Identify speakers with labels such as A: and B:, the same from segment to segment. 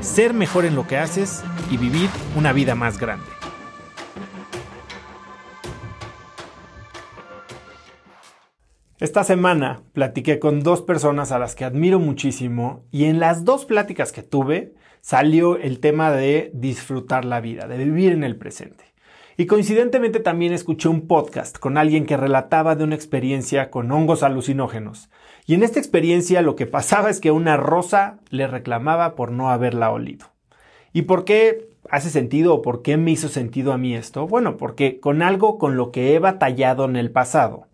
A: ser mejor en lo que haces y vivir una vida más grande. Esta semana platiqué con dos personas a las que admiro muchísimo y en las dos pláticas que tuve salió el tema de disfrutar la vida, de vivir en el presente. Y coincidentemente también escuché un podcast con alguien que relataba de una experiencia con hongos alucinógenos. Y en esta experiencia lo que pasaba es que una rosa le reclamaba por no haberla olido. ¿Y por qué hace sentido o por qué me hizo sentido a mí esto? Bueno, porque con algo con lo que he batallado en el pasado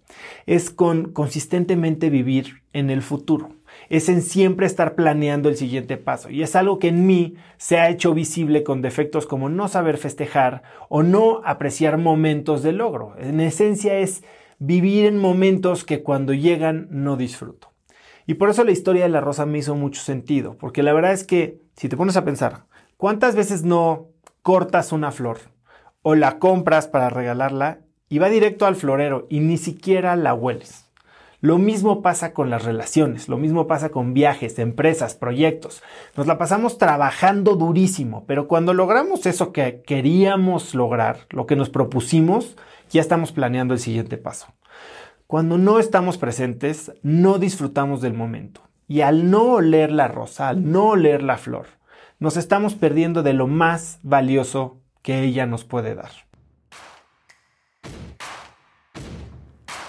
A: es con consistentemente vivir en el futuro es en siempre estar planeando el siguiente paso. Y es algo que en mí se ha hecho visible con defectos como no saber festejar o no apreciar momentos de logro. En esencia es vivir en momentos que cuando llegan no disfruto. Y por eso la historia de la rosa me hizo mucho sentido, porque la verdad es que si te pones a pensar, ¿cuántas veces no cortas una flor o la compras para regalarla y va directo al florero y ni siquiera la hueles? Lo mismo pasa con las relaciones, lo mismo pasa con viajes, empresas, proyectos. Nos la pasamos trabajando durísimo, pero cuando logramos eso que queríamos lograr, lo que nos propusimos, ya estamos planeando el siguiente paso. Cuando no estamos presentes, no disfrutamos del momento. Y al no oler la rosa, al no oler la flor, nos estamos perdiendo de lo más valioso que ella nos puede dar.